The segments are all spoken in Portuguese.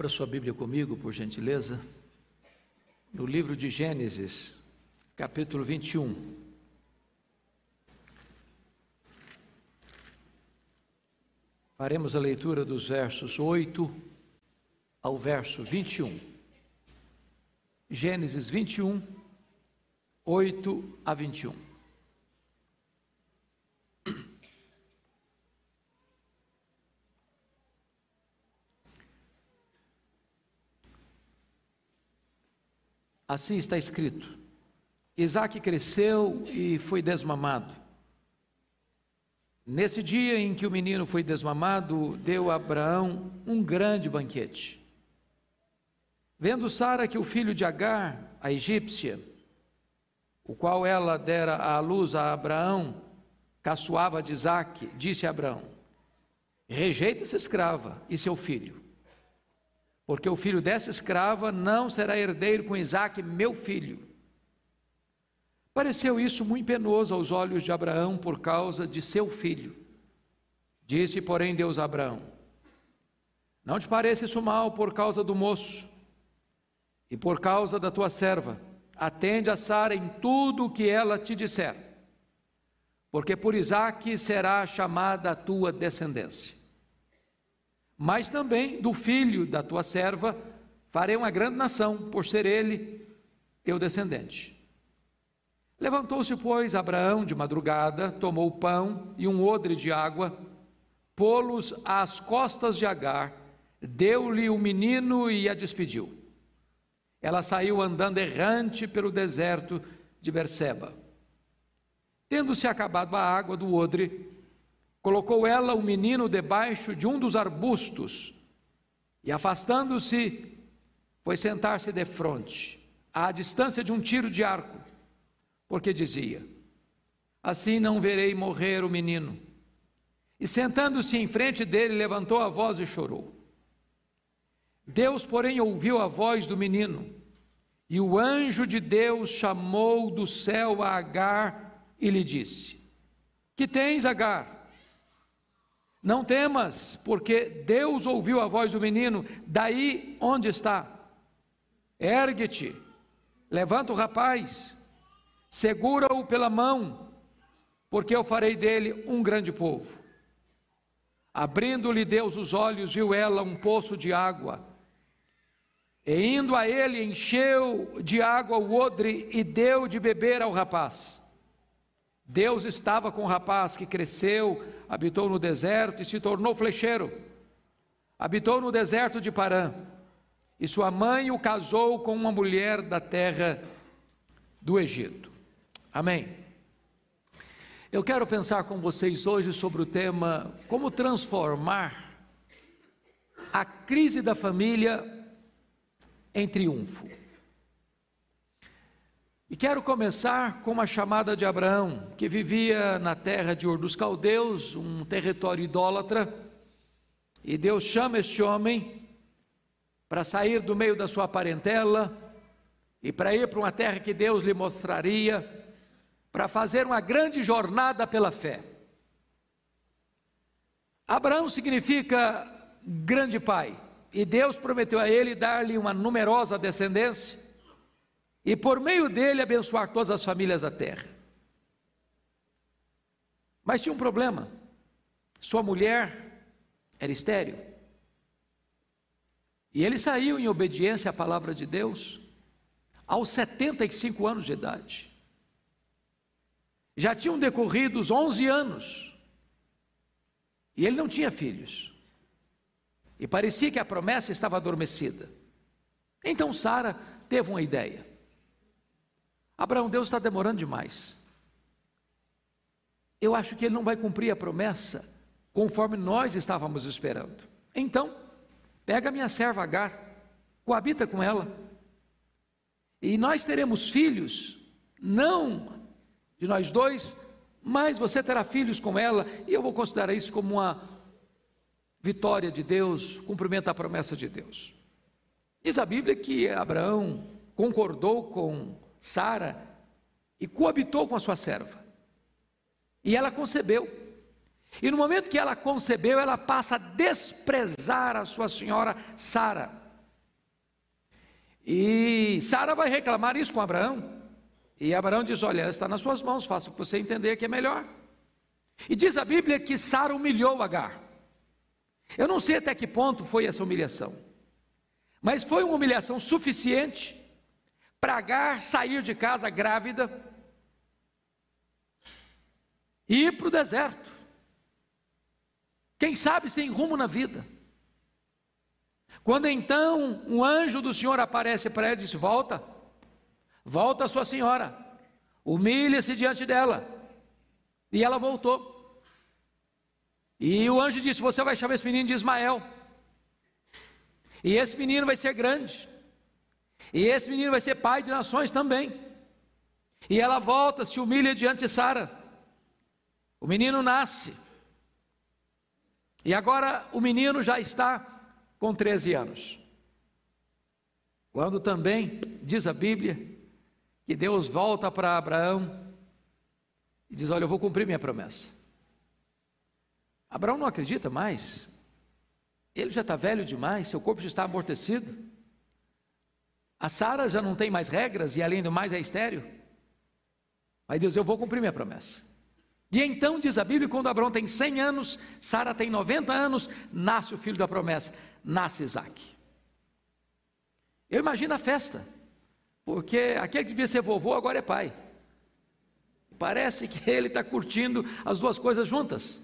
Abra sua Bíblia comigo, por gentileza, no livro de Gênesis, capítulo 21. Faremos a leitura dos versos 8 ao verso 21. Gênesis 21, 8 a 21. Assim está escrito: Isaac cresceu e foi desmamado. Nesse dia em que o menino foi desmamado, deu a Abraão um grande banquete. Vendo Sara que o filho de Agar, a egípcia, o qual ela dera à luz a Abraão, caçoava de Isaac, disse a Abraão: Rejeita essa escrava e seu filho porque o filho dessa escrava não será herdeiro com Isaac, meu filho. Pareceu isso muito penoso aos olhos de Abraão por causa de seu filho. Disse, porém, Deus a Abraão: Não te pareça isso mal por causa do moço e por causa da tua serva. Atende a Sara em tudo o que ela te disser, porque por Isaac será chamada a tua descendência mas também do filho da tua serva farei uma grande nação, por ser ele teu descendente. Levantou-se, pois, Abraão de madrugada, tomou o pão e um odre de água, pô-los às costas de Agar, deu-lhe o menino e a despediu. Ela saiu andando errante pelo deserto de Berseba. Tendo-se acabado a água do odre, Colocou ela o menino debaixo de um dos arbustos e, afastando-se, foi sentar-se de frente, à distância de um tiro de arco, porque dizia: Assim não verei morrer o menino. E sentando-se em frente dele, levantou a voz e chorou. Deus, porém, ouviu a voz do menino, e o anjo de Deus chamou do céu a Agar e lhe disse: Que tens, Agar? Não temas, porque Deus ouviu a voz do menino, daí onde está. Ergue-te, levanta o rapaz, segura-o pela mão, porque eu farei dele um grande povo. Abrindo-lhe Deus os olhos, viu ela um poço de água. E indo a ele, encheu de água o odre e deu de beber ao rapaz. Deus estava com o rapaz que cresceu, habitou no deserto e se tornou flecheiro. Habitou no deserto de Parã. E sua mãe o casou com uma mulher da terra do Egito. Amém. Eu quero pensar com vocês hoje sobre o tema como transformar a crise da família em triunfo. E quero começar com uma chamada de Abraão, que vivia na terra de Ur dos Caldeus, um território idólatra, e Deus chama este homem para sair do meio da sua parentela e para ir para uma terra que Deus lhe mostraria, para fazer uma grande jornada pela fé. Abraão significa grande pai, e Deus prometeu a ele dar-lhe uma numerosa descendência e por meio dele abençoar todas as famílias da terra. Mas tinha um problema: sua mulher era estéril. E ele saiu em obediência à palavra de Deus aos 75 anos de idade. Já tinham decorrido os 11 anos. E ele não tinha filhos. E parecia que a promessa estava adormecida. Então Sara teve uma ideia. Abraão, Deus está demorando demais. Eu acho que ele não vai cumprir a promessa conforme nós estávamos esperando. Então, pega minha serva Agar, coabita com ela, e nós teremos filhos, não de nós dois, mas você terá filhos com ela, e eu vou considerar isso como uma vitória de Deus, cumprimento da promessa de Deus. Diz a Bíblia que Abraão concordou com Sara e coabitou com a sua serva. E ela concebeu. E no momento que ela concebeu, ela passa a desprezar a sua senhora Sara. E Sara vai reclamar isso com Abraão. E Abraão diz: Olha, está nas suas mãos, faça o que você entender que é melhor. E diz a Bíblia que Sara humilhou Agar. Eu não sei até que ponto foi essa humilhação, mas foi uma humilhação suficiente para Agar sair de casa grávida e ir para o deserto. Quem sabe sem rumo na vida. Quando então um anjo do Senhor aparece para ela e diz: Volta, volta a sua senhora, humilha-se diante dela. E ela voltou. E o anjo disse: Você vai chamar esse menino de Ismael. E esse menino vai ser grande. E esse menino vai ser pai de nações também. E ela volta, se humilha diante de Sara. O menino nasce. E agora o menino já está com 13 anos. Quando também, diz a Bíblia, que Deus volta para Abraão e diz: Olha, eu vou cumprir minha promessa. Abraão não acredita mais, ele já está velho demais, seu corpo já está amortecido. A Sara já não tem mais regras e além do mais é estéreo. Aí Deus, eu vou cumprir minha promessa. E então diz a Bíblia, quando Abraão tem 100 anos, Sara tem 90 anos, nasce o filho da promessa, nasce Isaac. Eu imagino a festa, porque aquele que devia ser vovô agora é pai. Parece que ele está curtindo as duas coisas juntas.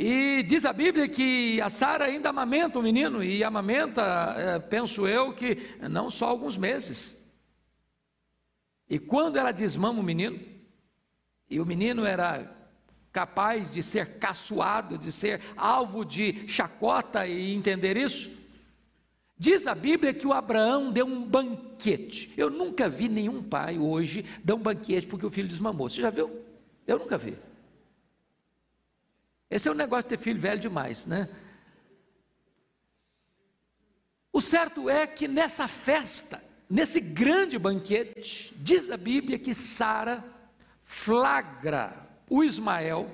E diz a Bíblia que a Sara ainda amamenta o menino, e amamenta, é, penso eu, que não só alguns meses. E quando ela desmama o menino, e o menino era capaz de ser caçoado, de ser alvo de chacota e entender isso? Diz a Bíblia que o Abraão deu um banquete. Eu nunca vi nenhum pai hoje dar um banquete porque o filho desmamou. Você já viu? Eu nunca vi. Esse é o negócio de ter filho velho demais, né? O certo é que nessa festa, nesse grande banquete, diz a Bíblia que Sara flagra o Ismael,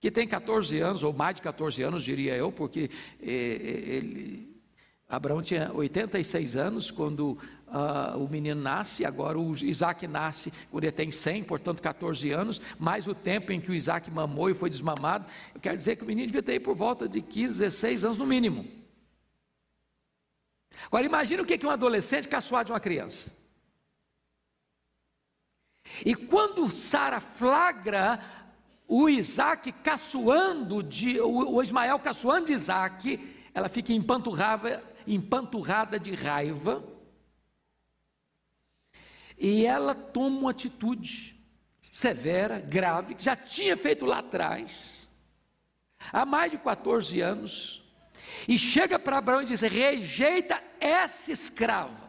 que tem 14 anos, ou mais de 14 anos, diria eu, porque eh, eh, ele, Abraão tinha 86 anos quando uh, o menino nasce, agora o Isaac nasce quando ele tem 100, portanto 14 anos, mais o tempo em que o Isaac mamou e foi desmamado. Eu quero dizer que o menino devia ter por volta de 15, 16 anos no mínimo. Agora imagine o que é um adolescente caçoar de uma criança. E quando Sara flagra o Isaac caçoando de o, Ismael caçoando de Isaac, ela fica empanturrada, empanturrada de raiva. E ela toma uma atitude severa, grave, que já tinha feito lá atrás, há mais de 14 anos, e chega para Abraão e diz: rejeita essa escrava.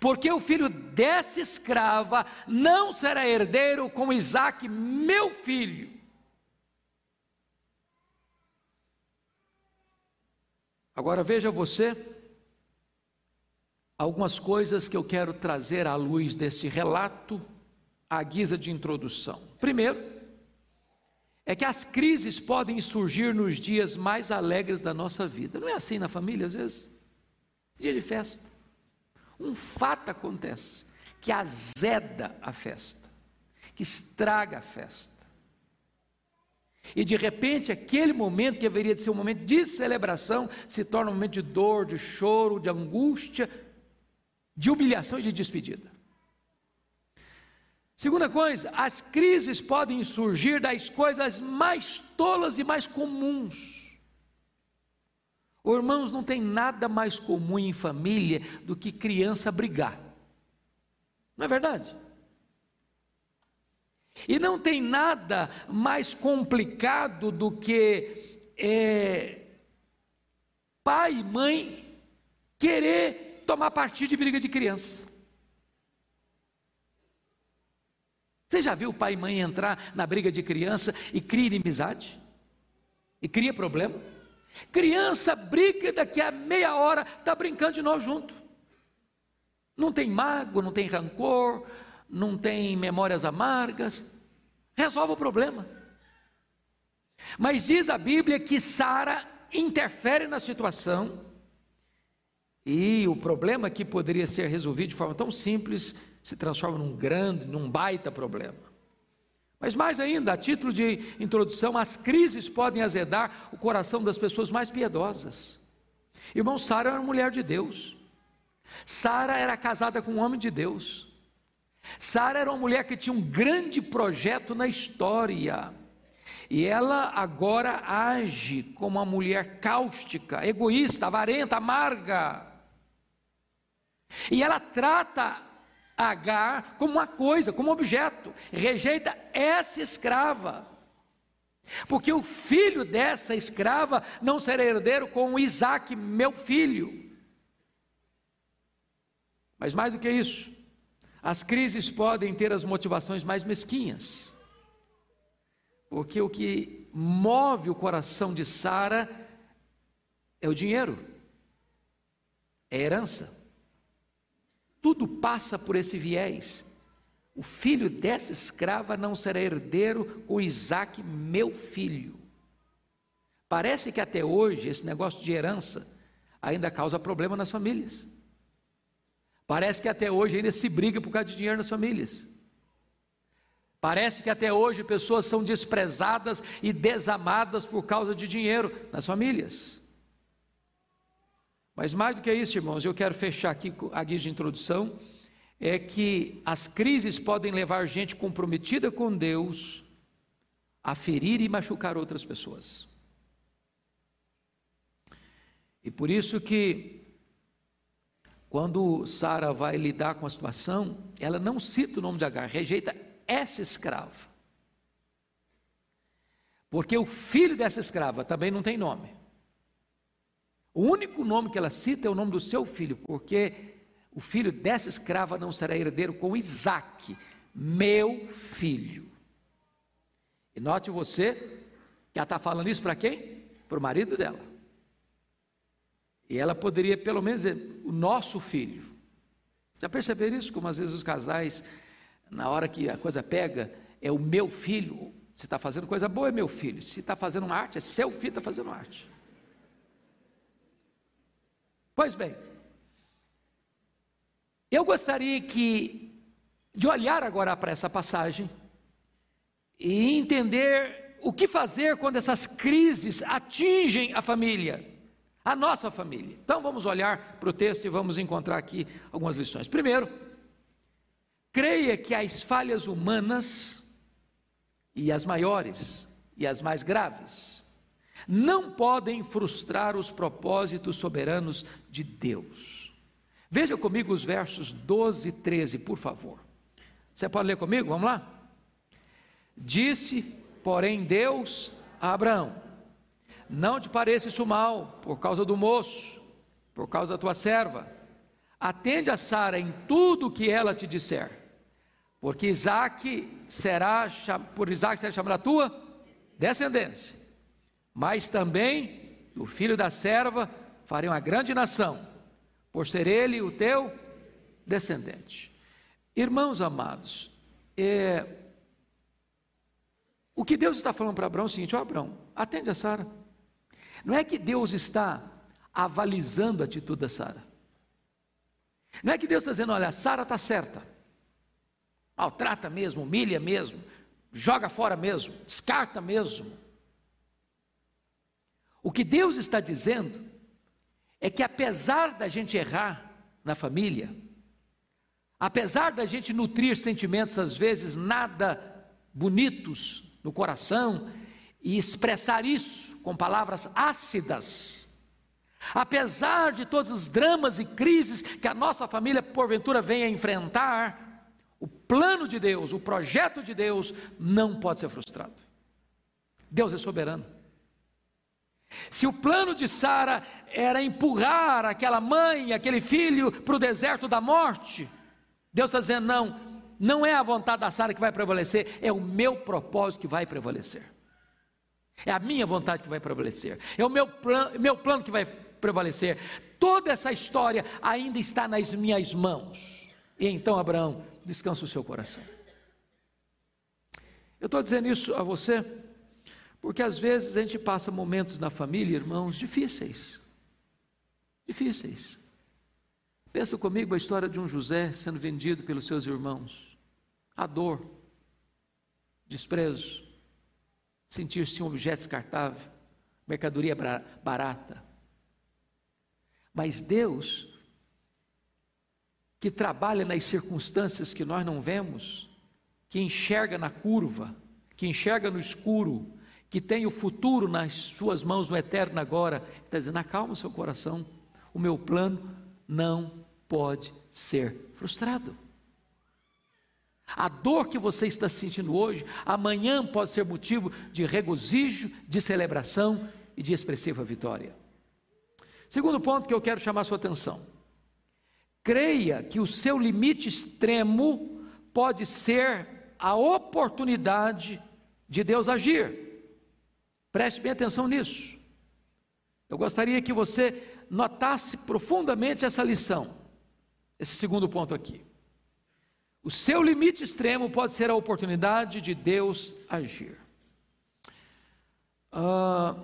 Porque o filho dessa escrava não será herdeiro com Isaac, meu filho. Agora veja você algumas coisas que eu quero trazer à luz desse relato, à guisa de introdução. Primeiro, é que as crises podem surgir nos dias mais alegres da nossa vida. Não é assim na família, às vezes? Dia de festa um fato acontece que azeda a festa, que estraga a festa. E de repente, aquele momento que deveria ser um momento de celebração, se torna um momento de dor, de choro, de angústia, de humilhação e de despedida. Segunda coisa, as crises podem surgir das coisas mais tolas e mais comuns. irmãos, não tem nada mais comum em família do que criança brigar. Não é verdade? E não tem nada mais complicado do que é, pai e mãe querer tomar partido de briga de criança. Você já viu pai e mãe entrar na briga de criança e cria inimizade? E cria problema? Criança briga daqui a meia hora, está brincando de novo junto. Não tem mágoa, não tem rancor, não tem memórias amargas. Resolve o problema. Mas diz a Bíblia que Sara interfere na situação E o problema que poderia ser resolvido de forma tão simples se transforma num grande, num baita problema. Mas mais ainda, a título de introdução, as crises podem azedar o coração das pessoas mais piedosas. Irmão, Sara era mulher de Deus. Sara era casada com um homem de Deus. Sara era uma mulher que tinha um grande projeto na história. E ela agora age como uma mulher cáustica, egoísta, avarenta, amarga. E ela trata Agar como uma coisa, como um objeto, rejeita essa escrava. Porque o filho dessa escrava não será herdeiro com Isaac, meu filho. Mas mais do que isso, as crises podem ter as motivações mais mesquinhas. Porque o que move o coração de Sara é o dinheiro, é a herança. Tudo passa por esse viés. O filho dessa escrava não será herdeiro com Isaac, meu filho. Parece que até hoje esse negócio de herança ainda causa problema nas famílias. Parece que até hoje ainda se briga por causa de dinheiro nas famílias. Parece que até hoje pessoas são desprezadas e desamadas por causa de dinheiro nas famílias. Mas mais do que isso, irmãos, eu quero fechar aqui a guia de introdução, é que as crises podem levar gente comprometida com Deus a ferir e machucar outras pessoas. E por isso que quando Sara vai lidar com a situação, ela não cita o nome de Agar, rejeita essa escrava. Porque o filho dessa escrava também não tem nome. O único nome que ela cita é o nome do seu filho, porque o filho dessa escrava não será herdeiro com Isaac, meu filho. E note você que ela está falando isso para quem? Para o marido dela. E ela poderia pelo menos dizer, o nosso filho. Já perceberam isso? Como às vezes os casais, na hora que a coisa pega, é o meu filho. Se está fazendo coisa boa, é meu filho. Se está fazendo uma arte, é seu filho está fazendo arte. Pois bem, eu gostaria que de olhar agora para essa passagem e entender o que fazer quando essas crises atingem a família, a nossa família. Então vamos olhar para o texto e vamos encontrar aqui algumas lições. Primeiro, creia que as falhas humanas e as maiores e as mais graves não podem frustrar os propósitos soberanos de Deus. Veja comigo os versos 12 e 13, por favor. Você pode ler comigo? Vamos lá? Disse, porém, Deus a Abraão: Não te pareça isso mal, por causa do moço, por causa da tua serva. Atende a Sara em tudo o que ela te disser, porque Isaac será, por Isaac será chamada a tua descendência mas também o filho da serva farei uma grande nação, por ser ele o teu descendente. Irmãos amados, é, o que Deus está falando para Abraão é o seguinte: ó Abraão, atende a Sara. Não é que Deus está avalizando a atitude da Sara. Não é que Deus está dizendo, olha, Sara está certa. Maltrata mesmo, humilha mesmo, joga fora mesmo, descarta mesmo. O que Deus está dizendo é que apesar da gente errar na família, apesar da gente nutrir sentimentos às vezes nada bonitos no coração e expressar isso com palavras ácidas, apesar de todos os dramas e crises que a nossa família porventura venha enfrentar, o plano de Deus, o projeto de Deus não pode ser frustrado. Deus é soberano. Se o plano de Sara era empurrar aquela mãe, aquele filho para o deserto da morte, Deus está dizendo: não, não é a vontade da Sara que vai prevalecer, é o meu propósito que vai prevalecer. É a minha vontade que vai prevalecer, é o meu, plan, meu plano que vai prevalecer. Toda essa história ainda está nas minhas mãos. E então, Abraão, descansa o seu coração. Eu estou dizendo isso a você porque às vezes a gente passa momentos na família, irmãos, difíceis. Difíceis. Pensa comigo a história de um José sendo vendido pelos seus irmãos. A dor, desprezo, sentir-se um objeto descartável, mercadoria barata. Mas Deus, que trabalha nas circunstâncias que nós não vemos, que enxerga na curva, que enxerga no escuro, que tem o futuro nas suas mãos no eterno agora, está dizendo: acalma o seu coração, o meu plano não pode ser frustrado. A dor que você está sentindo hoje, amanhã pode ser motivo de regozijo, de celebração e de expressiva vitória. Segundo ponto que eu quero chamar sua atenção. Creia que o seu limite extremo pode ser a oportunidade de Deus agir. Preste bem atenção nisso. Eu gostaria que você notasse profundamente essa lição, esse segundo ponto aqui. O seu limite extremo pode ser a oportunidade de Deus agir. Uh,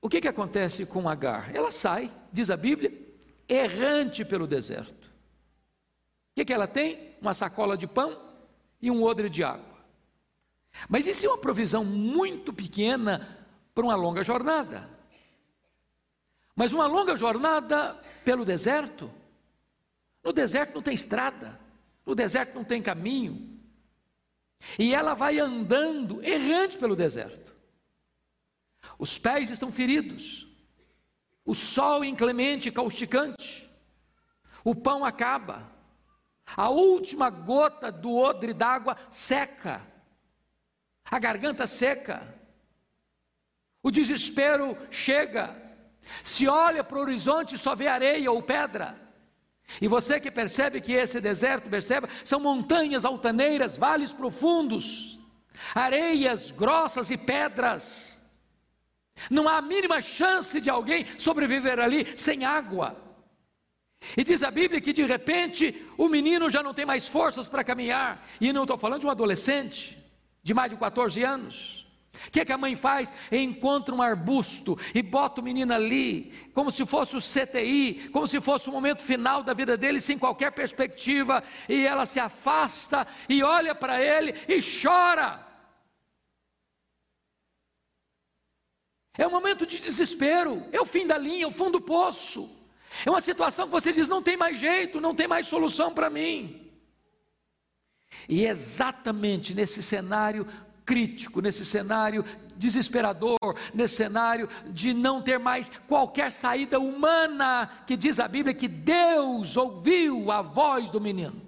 o que, que acontece com Agar? Ela sai, diz a Bíblia, errante pelo deserto. O que, que ela tem? Uma sacola de pão e um odre de água. Mas isso é uma provisão muito pequena para uma longa jornada. Mas uma longa jornada pelo deserto. No deserto não tem estrada, no deserto não tem caminho. E ela vai andando errante pelo deserto. Os pés estão feridos, o sol inclemente e causticante, o pão acaba, a última gota do odre d'água seca, a garganta seca, o desespero chega. Se olha para o horizonte, só vê areia ou pedra. E você que percebe que esse deserto, perceba, são montanhas altaneiras, vales profundos, areias grossas e pedras. Não há a mínima chance de alguém sobreviver ali sem água. E diz a Bíblia que de repente o menino já não tem mais forças para caminhar. E não estou falando de um adolescente de mais de 14 anos. O que, é que a mãe faz? Encontra um arbusto e bota o menino ali, como se fosse o CTI, como se fosse o momento final da vida dele, sem qualquer perspectiva, e ela se afasta e olha para ele e chora. É um momento de desespero, é o fim da linha, é o fundo do poço. É uma situação que você diz: não tem mais jeito, não tem mais solução para mim. E exatamente nesse cenário crítico, nesse cenário desesperador, nesse cenário de não ter mais qualquer saída humana, que diz a Bíblia que Deus ouviu a voz do menino.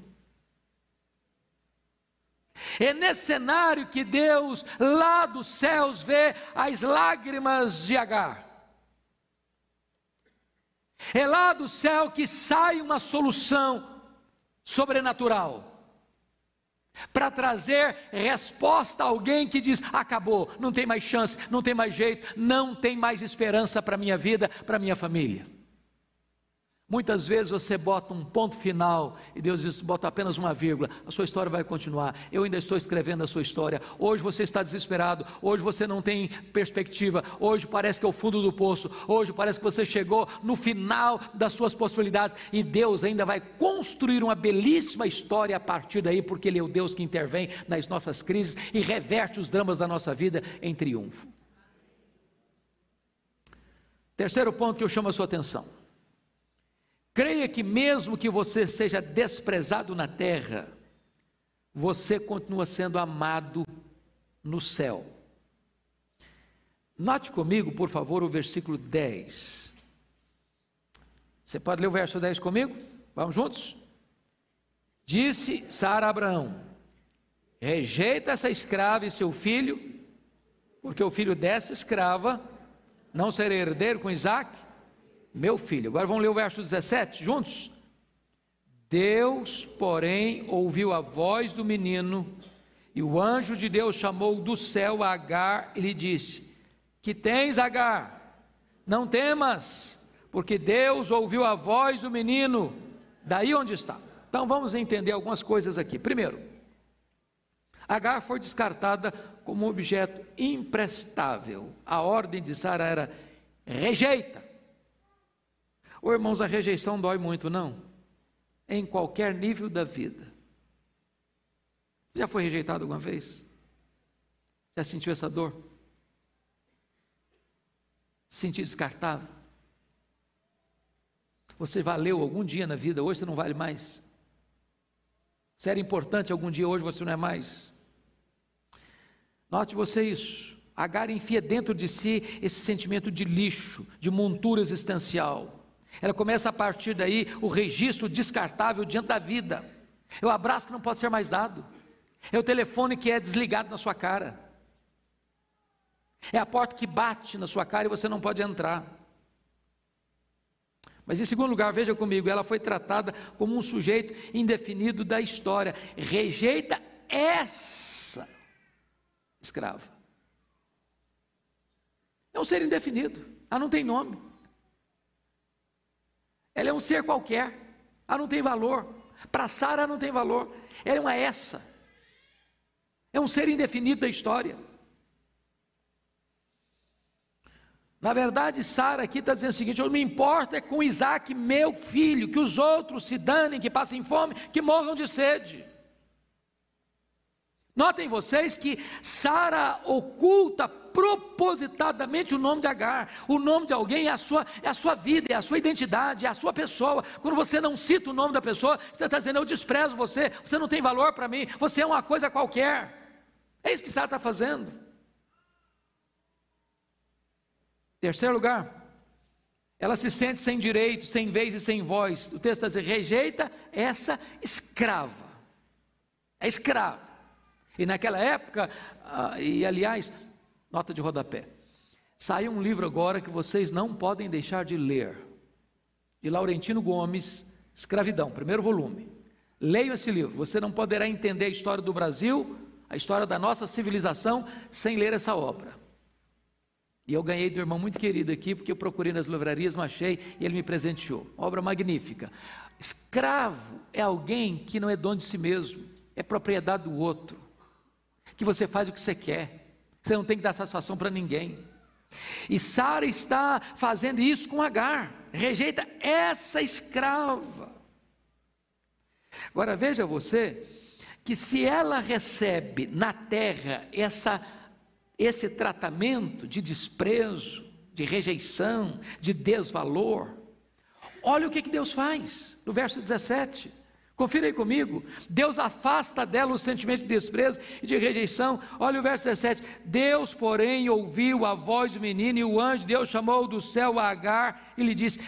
É nesse cenário que Deus, lá dos céus, vê as lágrimas de Agar. É lá do céu que sai uma solução sobrenatural para trazer resposta a alguém que diz: acabou, não tem mais chance, não tem mais jeito, não tem mais esperança para a minha vida, para a minha família. Muitas vezes você bota um ponto final e Deus diz: bota apenas uma vírgula, a sua história vai continuar. Eu ainda estou escrevendo a sua história. Hoje você está desesperado, hoje você não tem perspectiva, hoje parece que é o fundo do poço, hoje parece que você chegou no final das suas possibilidades e Deus ainda vai construir uma belíssima história a partir daí, porque Ele é o Deus que intervém nas nossas crises e reverte os dramas da nossa vida em triunfo. Terceiro ponto que eu chamo a sua atenção. Creia que, mesmo que você seja desprezado na terra, você continua sendo amado no céu. Note comigo, por favor, o versículo 10. Você pode ler o verso 10 comigo? Vamos juntos? Disse Sara a Abraão: Rejeita essa escrava e seu filho, porque o filho dessa escrava não será herdeiro com Isaac meu filho. Agora vamos ler o verso 17 juntos? Deus, porém, ouviu a voz do menino, e o anjo de Deus chamou do céu a Agar e lhe disse: Que tens, Agar? Não temas, porque Deus ouviu a voz do menino, daí onde está. Então vamos entender algumas coisas aqui. Primeiro, Agar foi descartada como um objeto imprestável. A ordem de Sara era: rejeita. Ô irmãos, a rejeição dói muito, não? em qualquer nível da vida. Já foi rejeitado alguma vez? Já sentiu essa dor? Se sentiu descartável? Você valeu algum dia na vida, hoje você não vale mais. Você era importante algum dia, hoje você não é mais. Note você isso. Agar enfia dentro de si esse sentimento de lixo, de montura existencial. Ela começa a partir daí o registro descartável diante da vida. É o abraço que não pode ser mais dado. É o telefone que é desligado na sua cara. É a porta que bate na sua cara e você não pode entrar. Mas em segundo lugar, veja comigo, ela foi tratada como um sujeito indefinido da história. Rejeita essa escrava. É um ser indefinido, ela não tem nome. Ela é um ser qualquer, ela não tem valor. Para Sara não tem valor. Ela é uma essa. É um ser indefinido da história. Na verdade, Sara aqui está dizendo o seguinte: eu me importo é com Isaac, meu filho, que os outros se danem, que passem fome, que morram de sede. Notem vocês que Sara oculta propositadamente o nome de Agar. O nome de alguém é a sua, é a sua vida, é a sua identidade, é a sua pessoa. Quando você não cita o nome da pessoa, você está dizendo: eu desprezo você, você não tem valor para mim, você é uma coisa qualquer. É isso que Sara está fazendo. Terceiro lugar, ela se sente sem direito, sem vez e sem voz. O texto está dizendo: rejeita essa escrava. É escrava. E naquela época, ah, e aliás, nota de rodapé, saiu um livro agora que vocês não podem deixar de ler, de Laurentino Gomes, Escravidão, primeiro volume. Leiam esse livro, você não poderá entender a história do Brasil, a história da nossa civilização, sem ler essa obra. E eu ganhei um irmão muito querido aqui, porque eu procurei nas livrarias, não achei, e ele me presenteou. Obra magnífica. Escravo é alguém que não é dono de si mesmo, é propriedade do outro que você faz o que você quer, você não tem que dar satisfação para ninguém. E Sara está fazendo isso com Agar, rejeita essa escrava. Agora veja você que se ela recebe na terra essa, esse tratamento de desprezo, de rejeição, de desvalor, olha o que, que Deus faz no verso 17. Confira aí comigo. Deus afasta dela o sentimento de desprezo e de rejeição. Olha o verso 17. Deus, porém, ouviu a voz do menino e o anjo Deus chamou do céu a Agar e lhe disse: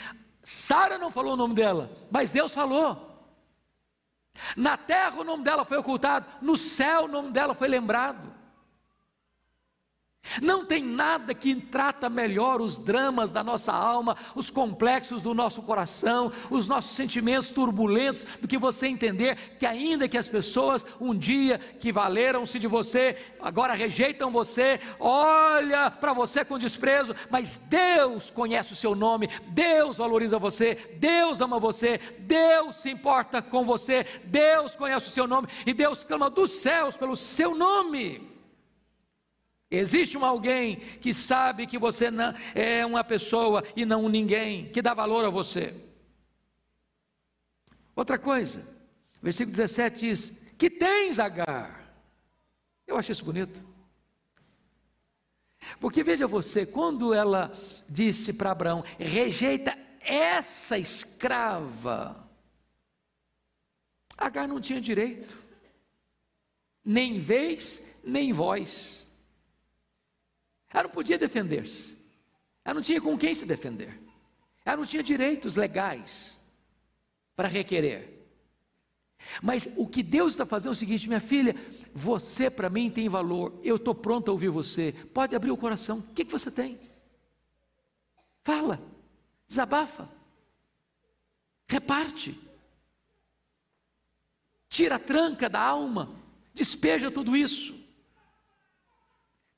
Sara não falou o nome dela, mas Deus falou. Na terra o nome dela foi ocultado, no céu o nome dela foi lembrado. Não tem nada que trata melhor os dramas da nossa alma, os complexos do nosso coração, os nossos sentimentos turbulentos, do que você entender que, ainda que as pessoas um dia que valeram-se de você, agora rejeitam você, olha para você com desprezo, mas Deus conhece o seu nome, Deus valoriza você, Deus ama você, Deus se importa com você, Deus conhece o seu nome e Deus clama dos céus pelo seu nome. Existe um alguém que sabe que você não, é uma pessoa e não um ninguém, que dá valor a você. Outra coisa, versículo 17 diz: Que tens, Agar? Eu acho isso bonito. Porque veja você, quando ela disse para Abraão: rejeita essa escrava, Agar não tinha direito, nem vez, nem voz. Ela não podia defender-se. Ela não tinha com quem se defender. Ela não tinha direitos legais para requerer. Mas o que Deus está fazendo é o seguinte, minha filha, você para mim tem valor, eu estou pronto a ouvir você. Pode abrir o coração. O que, que você tem? Fala, desabafa, reparte, tira a tranca da alma, despeja tudo isso.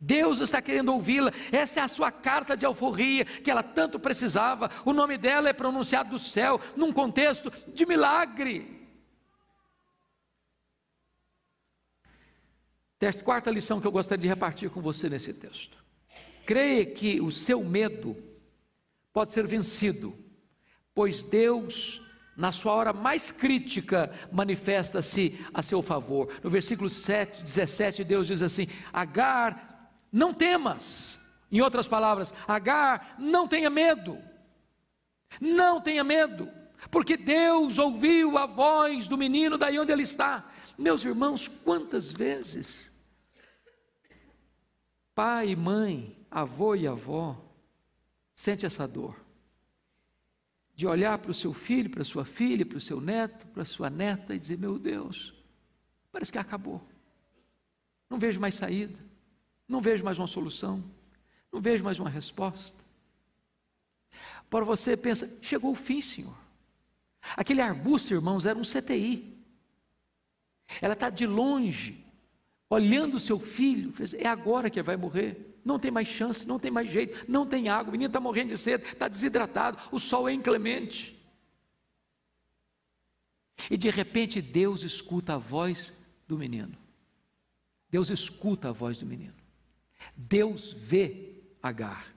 Deus está querendo ouvi-la. Essa é a sua carta de alforria que ela tanto precisava. O nome dela é pronunciado do céu, num contexto de milagre. Quarta lição que eu gostaria de repartir com você nesse texto. Creia que o seu medo pode ser vencido, pois Deus na sua hora mais crítica, manifesta-se a seu favor. No versículo 7, 17, Deus diz assim: Agar, não temas. Em outras palavras, Agar, não tenha medo. Não tenha medo, porque Deus ouviu a voz do menino daí onde ele está. Meus irmãos, quantas vezes pai, mãe, avô e avó sente essa dor de olhar para o seu filho, para a sua filha, para o seu neto, para a sua neta e dizer: Meu Deus, parece que acabou. Não vejo mais saída, não vejo mais uma solução, não vejo mais uma resposta. Para você pensa, chegou o fim, Senhor. Aquele arbusto, irmãos, era um CTI. Ela está de longe, olhando o seu filho, é agora que vai morrer não tem mais chance, não tem mais jeito, não tem água, o menino está morrendo de sede, está desidratado, o sol é inclemente. E de repente Deus escuta a voz do menino. Deus escuta a voz do menino. Deus vê Agar.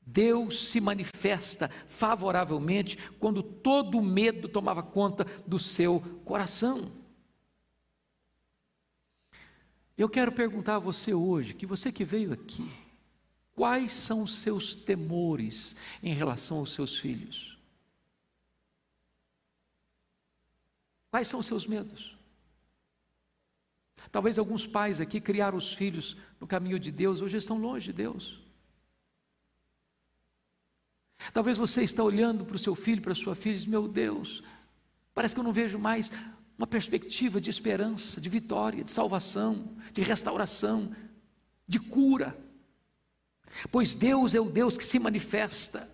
Deus se manifesta favoravelmente quando todo o medo tomava conta do seu coração. Eu quero perguntar a você hoje, que você que veio aqui, quais são os seus temores em relação aos seus filhos? Quais são os seus medos? Talvez alguns pais aqui criaram os filhos no caminho de Deus, hoje estão longe de Deus. Talvez você está olhando para o seu filho, para a sua filha e diz: Meu Deus, parece que eu não vejo mais uma perspectiva de esperança, de vitória, de salvação, de restauração, de cura. Pois Deus é o Deus que se manifesta,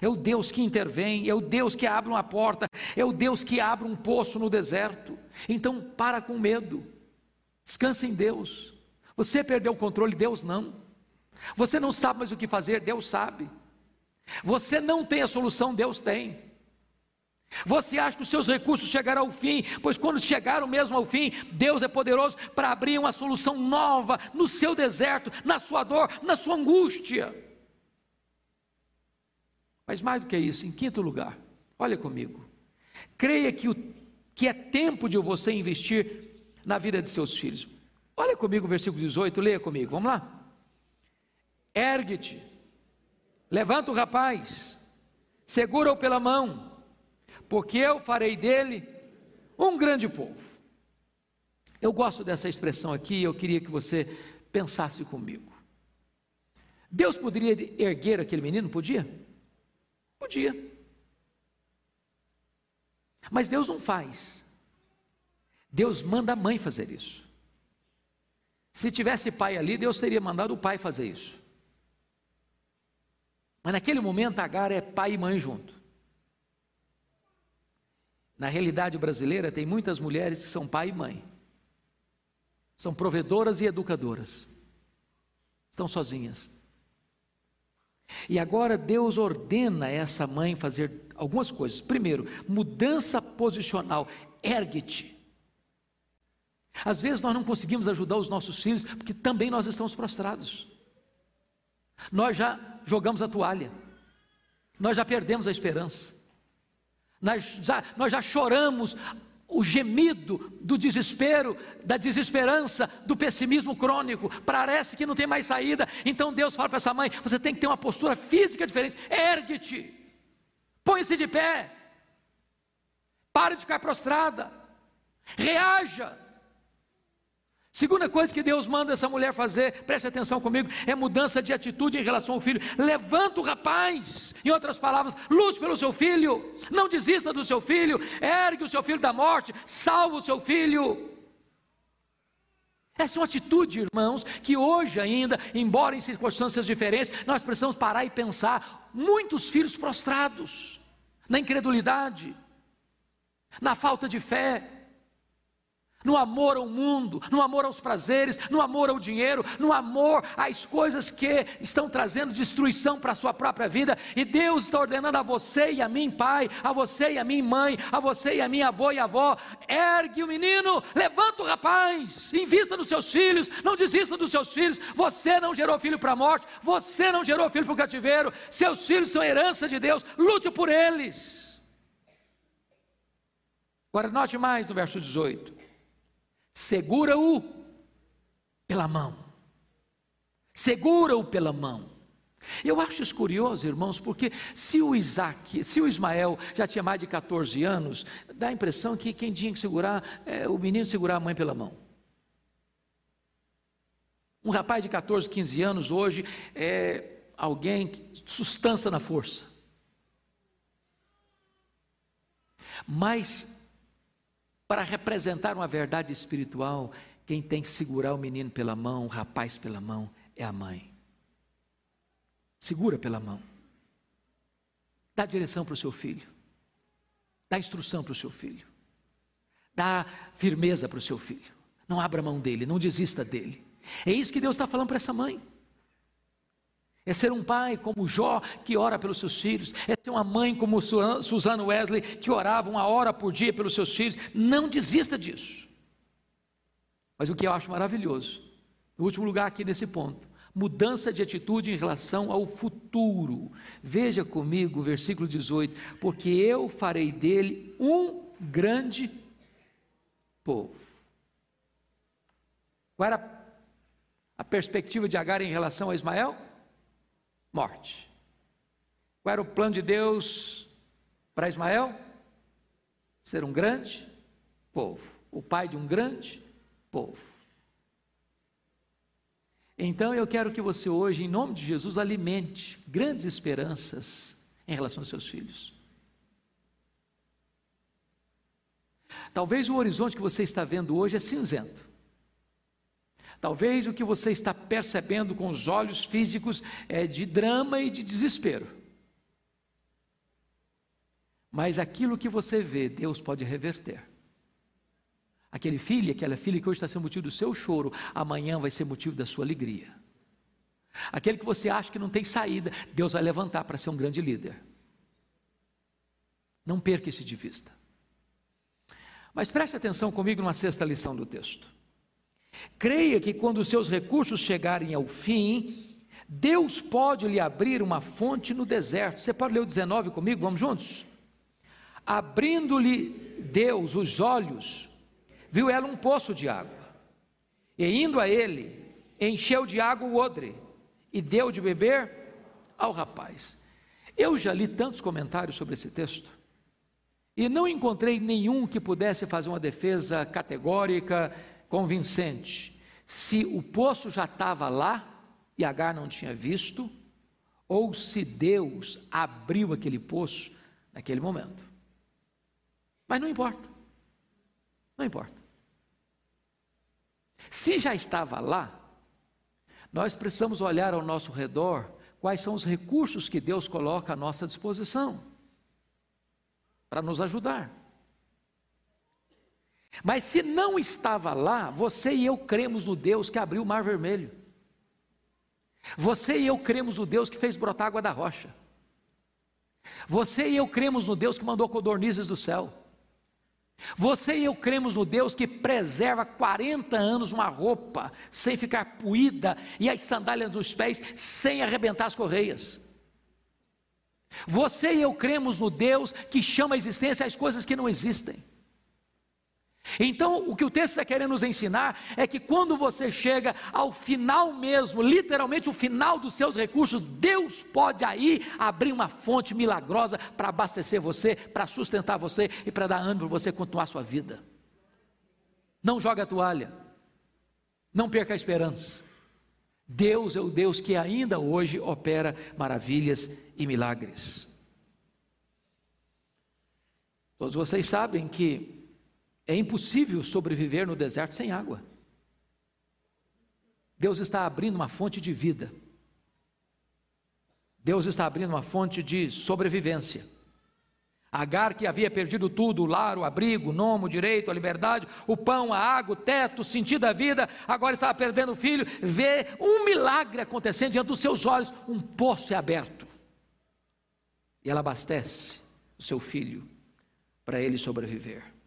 é o Deus que intervém, é o Deus que abre uma porta, é o Deus que abre um poço no deserto. Então, para com medo, descansa em Deus. Você perdeu o controle, Deus não. Você não sabe mais o que fazer, Deus sabe. Você não tem a solução, Deus tem. Você acha que os seus recursos chegarão ao fim, pois quando chegaram mesmo ao fim, Deus é poderoso para abrir uma solução nova no seu deserto, na sua dor, na sua angústia. Mas mais do que isso, em quinto lugar, olha comigo, creia que, o, que é tempo de você investir na vida de seus filhos. Olha comigo o versículo 18, leia comigo, vamos lá. Ergue-te, levanta o rapaz, segura-o pela mão, porque eu farei dele um grande povo. Eu gosto dessa expressão aqui, eu queria que você pensasse comigo. Deus poderia erguer aquele menino? Podia? Podia. Mas Deus não faz. Deus manda a mãe fazer isso. Se tivesse pai ali, Deus teria mandado o pai fazer isso. Mas naquele momento, Agar é pai e mãe junto. Na realidade brasileira, tem muitas mulheres que são pai e mãe, são provedoras e educadoras, estão sozinhas. E agora Deus ordena essa mãe fazer algumas coisas. Primeiro, mudança posicional, ergue-te. Às vezes nós não conseguimos ajudar os nossos filhos porque também nós estamos prostrados. Nós já jogamos a toalha, nós já perdemos a esperança. Nós já, nós já choramos o gemido do desespero, da desesperança, do pessimismo crônico. Parece que não tem mais saída. Então Deus fala para essa mãe: você tem que ter uma postura física diferente. Ergue-te, põe-se de pé, pare de ficar prostrada, reaja. Segunda coisa que Deus manda essa mulher fazer, preste atenção comigo, é mudança de atitude em relação ao filho. Levanta o rapaz, em outras palavras, lute pelo seu filho, não desista do seu filho, ergue o seu filho da morte, salva o seu filho. Essa é uma atitude, irmãos, que hoje ainda, embora em circunstâncias diferentes, nós precisamos parar e pensar. Muitos filhos prostrados, na incredulidade, na falta de fé, no amor ao mundo, no amor aos prazeres, no amor ao dinheiro, no amor às coisas que estão trazendo destruição para a sua própria vida, e Deus está ordenando a você e a mim, pai, a você e a mim, mãe, a você e a minha avó e avó, ergue o menino, levanta o rapaz, invista nos seus filhos, não desista dos seus filhos, você não gerou filho para a morte, você não gerou filho para o cativeiro, seus filhos são herança de Deus, lute por eles. Agora, note mais no verso 18: segura-o pela mão, segura-o pela mão. Eu acho isso curioso, irmãos, porque se o Isaac, se o Ismael já tinha mais de 14 anos, dá a impressão que quem tinha que segurar, é o menino segurar a mãe pela mão. Um rapaz de 14, 15 anos hoje é alguém que sustância na força. Mas, para representar uma verdade espiritual, quem tem que segurar o menino pela mão, o rapaz pela mão, é a mãe. Segura pela mão. Dá direção para o seu filho. Dá instrução para o seu filho. Dá firmeza para o seu filho. Não abra mão dele, não desista dele. É isso que Deus está falando para essa mãe. É ser um pai como Jó, que ora pelos seus filhos. É ser uma mãe como Susana Wesley, que orava uma hora por dia pelos seus filhos. Não desista disso. Mas o que eu acho maravilhoso, no último lugar aqui nesse ponto, mudança de atitude em relação ao futuro. Veja comigo o versículo 18: Porque eu farei dele um grande povo. Qual era a perspectiva de Agar em relação a Ismael? Morte. Qual era o plano de Deus para Ismael? Ser um grande povo, o pai de um grande povo. Então eu quero que você hoje, em nome de Jesus, alimente grandes esperanças em relação aos seus filhos. Talvez o horizonte que você está vendo hoje é cinzento. Talvez o que você está percebendo com os olhos físicos é de drama e de desespero. Mas aquilo que você vê, Deus pode reverter. Aquele filho, aquela filha que hoje está sendo motivo do seu choro, amanhã vai ser motivo da sua alegria. Aquele que você acha que não tem saída, Deus vai levantar para ser um grande líder. Não perca isso de vista. Mas preste atenção comigo numa sexta lição do texto. Creia que quando os seus recursos chegarem ao fim, Deus pode lhe abrir uma fonte no deserto. Você pode ler o 19 comigo? Vamos juntos? Abrindo-lhe Deus os olhos, viu ela um poço de água. E indo a ele, encheu de água o odre e deu de beber ao rapaz. Eu já li tantos comentários sobre esse texto e não encontrei nenhum que pudesse fazer uma defesa categórica convincente se o poço já estava lá e Agar não tinha visto, ou se Deus abriu aquele poço naquele momento. Mas não importa. Não importa. Se já estava lá, nós precisamos olhar ao nosso redor quais são os recursos que Deus coloca à nossa disposição para nos ajudar. Mas se não estava lá, você e eu cremos no Deus que abriu o mar vermelho. Você e eu cremos no Deus que fez brotar água da rocha. Você e eu cremos no Deus que mandou codornizes do céu. Você e eu cremos no Deus que preserva 40 anos uma roupa sem ficar puída e as sandálias dos pés sem arrebentar as correias. Você e eu cremos no Deus que chama a existência as coisas que não existem. Então, o que o texto está querendo nos ensinar é que quando você chega ao final mesmo, literalmente o final dos seus recursos, Deus pode aí abrir uma fonte milagrosa para abastecer você, para sustentar você e para dar ânimo para você continuar a sua vida. Não jogue a toalha, não perca a esperança. Deus é o Deus que ainda hoje opera maravilhas e milagres. Todos vocês sabem que é impossível sobreviver no deserto sem água. Deus está abrindo uma fonte de vida. Deus está abrindo uma fonte de sobrevivência. Agar que havia perdido tudo, o lar, o abrigo, o nome, o direito, a liberdade, o pão, a água, o teto, o sentido da vida, agora estava perdendo o filho, vê um milagre acontecendo diante dos seus olhos, um poço é aberto. E ela abastece o seu filho para ele sobreviver.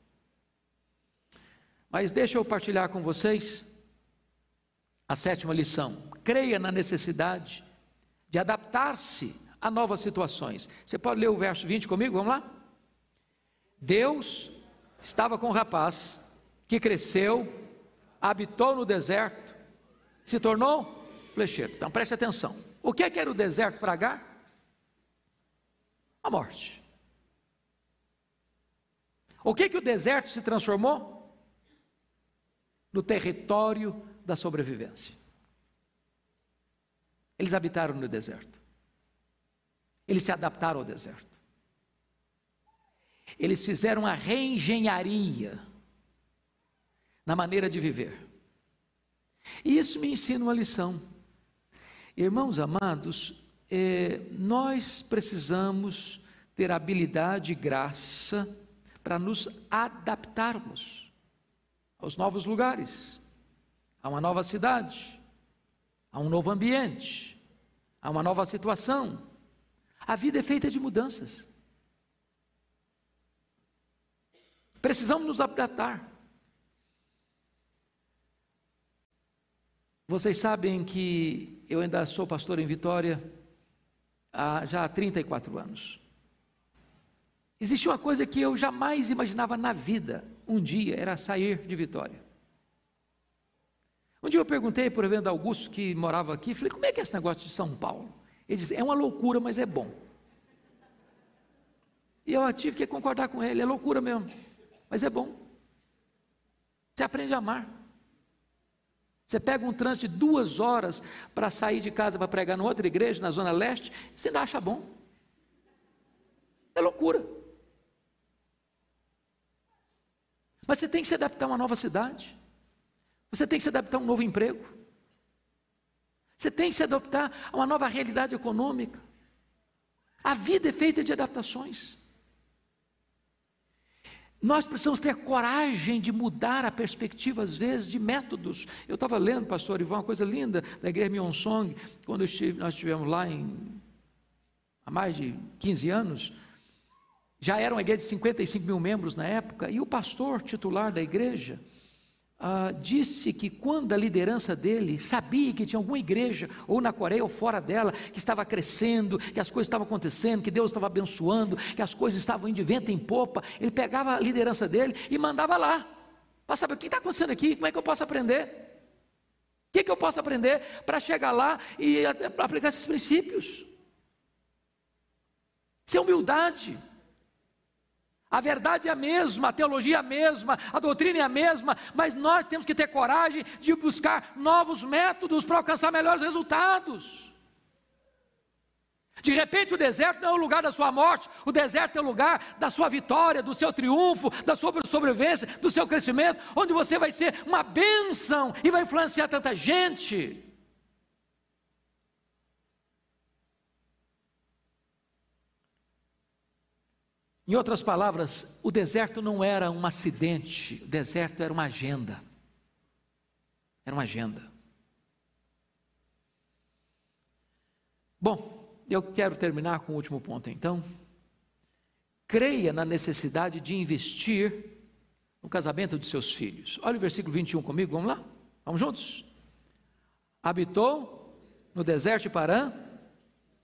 Mas deixa eu partilhar com vocês a sétima lição. Creia na necessidade de adaptar-se a novas situações. Você pode ler o verso 20 comigo? Vamos lá? Deus estava com um rapaz que cresceu, habitou no deserto, se tornou flecheiro. Então preste atenção. O que, é que era o deserto para Agar? A morte. O que, que o deserto se transformou? No território da sobrevivência. Eles habitaram no deserto. Eles se adaptaram ao deserto. Eles fizeram a reengenharia na maneira de viver. E isso me ensina uma lição. Irmãos amados, é, nós precisamos ter habilidade e graça para nos adaptarmos aos novos lugares, a uma nova cidade, a um novo ambiente, a uma nova situação. A vida é feita de mudanças. Precisamos nos adaptar. Vocês sabem que eu ainda sou pastor em Vitória há, já há 34 anos. Existe uma coisa que eu jamais imaginava na vida, um dia, era sair de Vitória. Um dia eu perguntei por Evandro Augusto, que morava aqui, falei, como é que é esse negócio de São Paulo? Ele disse, é uma loucura, mas é bom. E eu tive que concordar com ele, é loucura mesmo, mas é bom. Você aprende a amar. Você pega um trânsito de duas horas para sair de casa para pregar em outra igreja, na Zona Leste, você ainda acha bom. É loucura. Mas você tem que se adaptar a uma nova cidade. Você tem que se adaptar a um novo emprego. Você tem que se adaptar a uma nova realidade econômica. A vida é feita de adaptações. Nós precisamos ter coragem de mudar a perspectiva, às vezes, de métodos. Eu estava lendo, pastor Ivan, uma coisa linda da igreja Myeonsong, quando estive, nós estivemos lá em, há mais de 15 anos, já era uma igreja de 55 mil membros na época, e o pastor titular da igreja ah, disse que quando a liderança dele sabia que tinha alguma igreja, ou na Coreia ou fora dela, que estava crescendo, que as coisas estavam acontecendo, que Deus estava abençoando, que as coisas estavam indo de vento em popa, ele pegava a liderança dele e mandava lá, para saber o que está acontecendo aqui, como é que eu posso aprender? O que, que eu posso aprender para chegar lá e aplicar esses princípios? Isso é humildade. A verdade é a mesma, a teologia é a mesma, a doutrina é a mesma, mas nós temos que ter coragem de buscar novos métodos para alcançar melhores resultados. De repente, o deserto não é o lugar da sua morte, o deserto é o lugar da sua vitória, do seu triunfo, da sua sobrevivência, do seu crescimento, onde você vai ser uma bênção e vai influenciar tanta gente. Em outras palavras, o deserto não era um acidente, o deserto era uma agenda. Era uma agenda. Bom, eu quero terminar com o último ponto então. Creia na necessidade de investir no casamento de seus filhos. Olha o versículo 21 comigo, vamos lá? Vamos juntos? Habitou no deserto de Parã,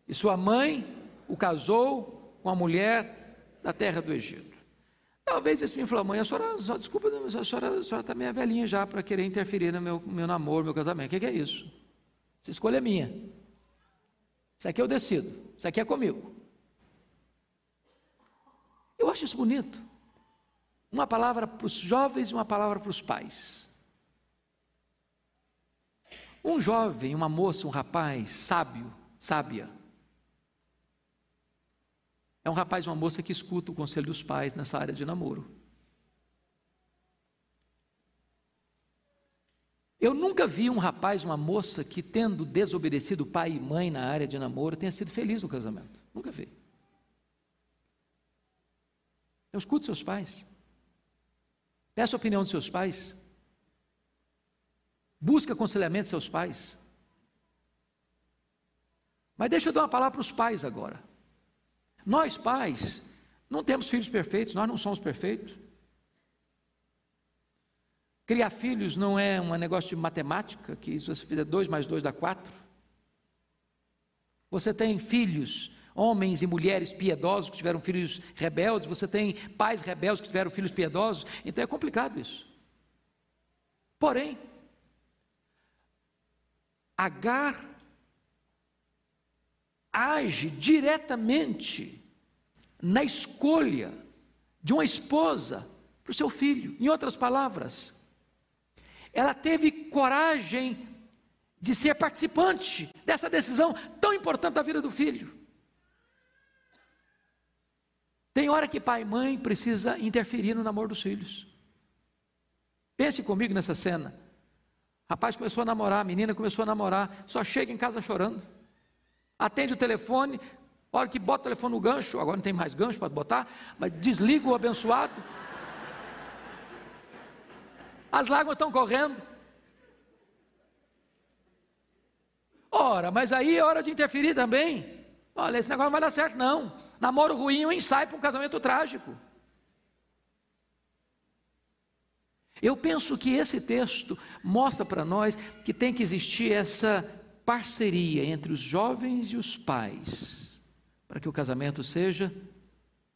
e sua mãe o casou com a mulher da terra do Egito. Talvez esse me falou, mãe, a senhora, só, desculpa, a senhora está meio velhinha já para querer interferir no meu, meu namoro, meu casamento. O que, que é isso? Essa escolha é minha. Isso aqui eu decido. Isso aqui é comigo. Eu acho isso bonito. Uma palavra para os jovens e uma palavra para os pais. Um jovem, uma moça, um rapaz sábio, sábia, é um rapaz uma moça que escuta o conselho dos pais nessa área de namoro. Eu nunca vi um rapaz, uma moça que, tendo desobedecido pai e mãe na área de namoro, tenha sido feliz no casamento. Nunca vi. Eu escuto seus pais. Peço a opinião dos seus pais. Busque aconselhamento dos seus pais. Mas deixa eu dar uma palavra para os pais agora. Nós, pais, não temos filhos perfeitos, nós não somos perfeitos. Criar filhos não é um negócio de matemática, que se você fizer 2 mais 2 dá 4. Você tem filhos homens e mulheres piedosos que tiveram filhos rebeldes, você tem pais rebeldes que tiveram filhos piedosos, então é complicado isso. Porém, Agar age diretamente na escolha de uma esposa para o seu filho. Em outras palavras, ela teve coragem de ser participante dessa decisão tão importante da vida do filho. Tem hora que pai e mãe precisa interferir no namoro dos filhos. Pense comigo nessa cena. Rapaz começou a namorar, a menina começou a namorar, só chega em casa chorando. Atende o telefone, hora que bota o telefone no gancho, agora não tem mais gancho para botar, mas desliga o abençoado. As lágrimas estão correndo. Ora, mas aí é hora de interferir também. Olha, esse negócio não vai dar certo, não. Namoro ruim um ensaio para um casamento trágico. Eu penso que esse texto mostra para nós que tem que existir essa parceria entre os jovens e os pais, para que o casamento seja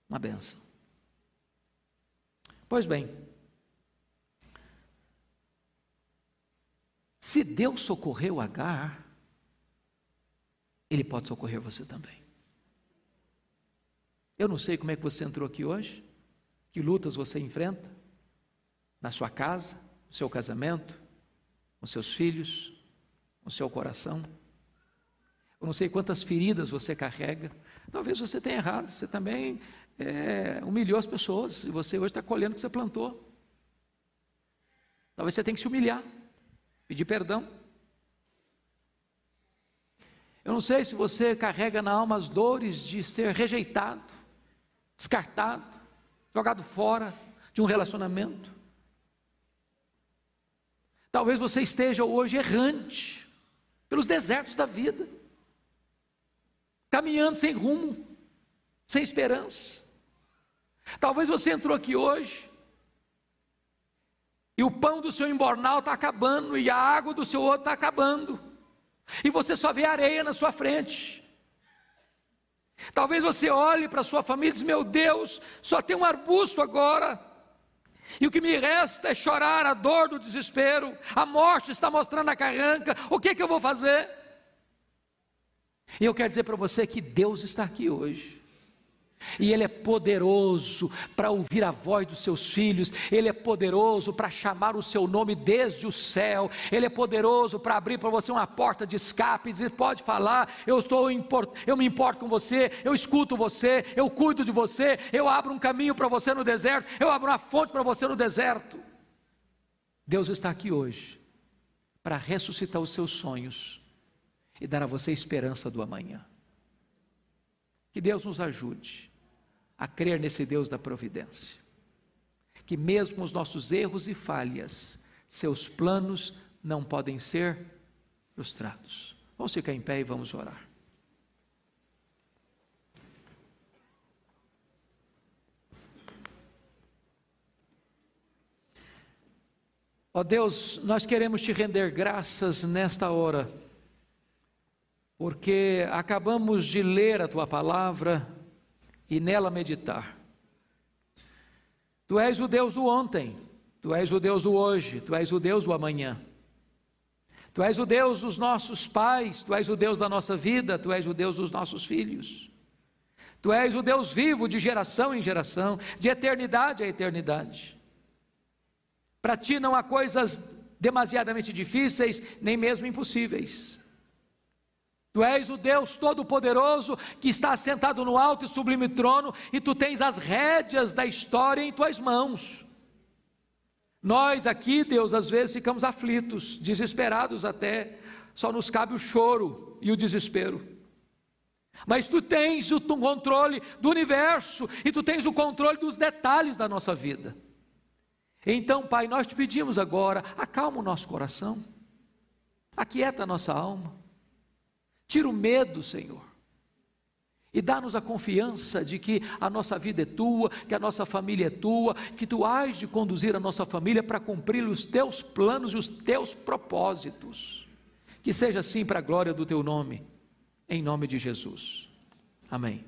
uma benção. Pois bem, se Deus socorreu Agar, Ele pode socorrer você também. Eu não sei como é que você entrou aqui hoje, que lutas você enfrenta, na sua casa, no seu casamento, com seus filhos, com seu coração. Eu não sei quantas feridas você carrega. Talvez você tenha errado, você também é, humilhou as pessoas e você hoje está colhendo o que você plantou. Talvez você tenha que se humilhar, pedir perdão. Eu não sei se você carrega na alma as dores de ser rejeitado, descartado, jogado fora de um relacionamento. Talvez você esteja hoje errante pelos desertos da vida, caminhando sem rumo, sem esperança. Talvez você entrou aqui hoje e o pão do seu embornal está acabando e a água do seu outro está acabando, e você só vê areia na sua frente. Talvez você olhe para sua família e diz: Meu Deus, só tem um arbusto agora. E o que me resta é chorar a dor do desespero, a morte está mostrando a carranca, o que, é que eu vou fazer? E eu quero dizer para você que Deus está aqui hoje. E Ele é poderoso para ouvir a voz dos seus filhos, Ele é poderoso para chamar o seu nome desde o céu, Ele é poderoso para abrir para você uma porta de escape, e dizer, pode falar, eu, estou eu me importo com você, eu escuto você, eu cuido de você, eu abro um caminho para você no deserto, eu abro uma fonte para você no deserto. Deus está aqui hoje para ressuscitar os seus sonhos e dar a você esperança do amanhã. Que Deus nos ajude a crer nesse Deus da providência. Que mesmo os nossos erros e falhas, seus planos não podem ser frustrados. Vamos ficar em pé e vamos orar. Ó oh Deus, nós queremos te render graças nesta hora, porque acabamos de ler a tua palavra e nela meditar. Tu és o Deus do ontem, tu és o Deus do hoje, tu és o Deus do amanhã. Tu és o Deus dos nossos pais, tu és o Deus da nossa vida, tu és o Deus dos nossos filhos. Tu és o Deus vivo de geração em geração, de eternidade a eternidade. Para ti não há coisas demasiadamente difíceis, nem mesmo impossíveis. Tu és o Deus Todo-Poderoso que está sentado no alto e sublime trono, e tu tens as rédeas da história em tuas mãos. Nós aqui, Deus, às vezes ficamos aflitos, desesperados até, só nos cabe o choro e o desespero. Mas tu tens o controle do universo e tu tens o controle dos detalhes da nossa vida. Então, Pai, nós te pedimos agora, acalma o nosso coração, aquieta a nossa alma Tira o medo, Senhor. E dá-nos a confiança de que a nossa vida é tua, que a nossa família é tua, que tu has de conduzir a nossa família para cumprir os teus planos e os teus propósitos. Que seja assim para a glória do teu nome, em nome de Jesus. Amém.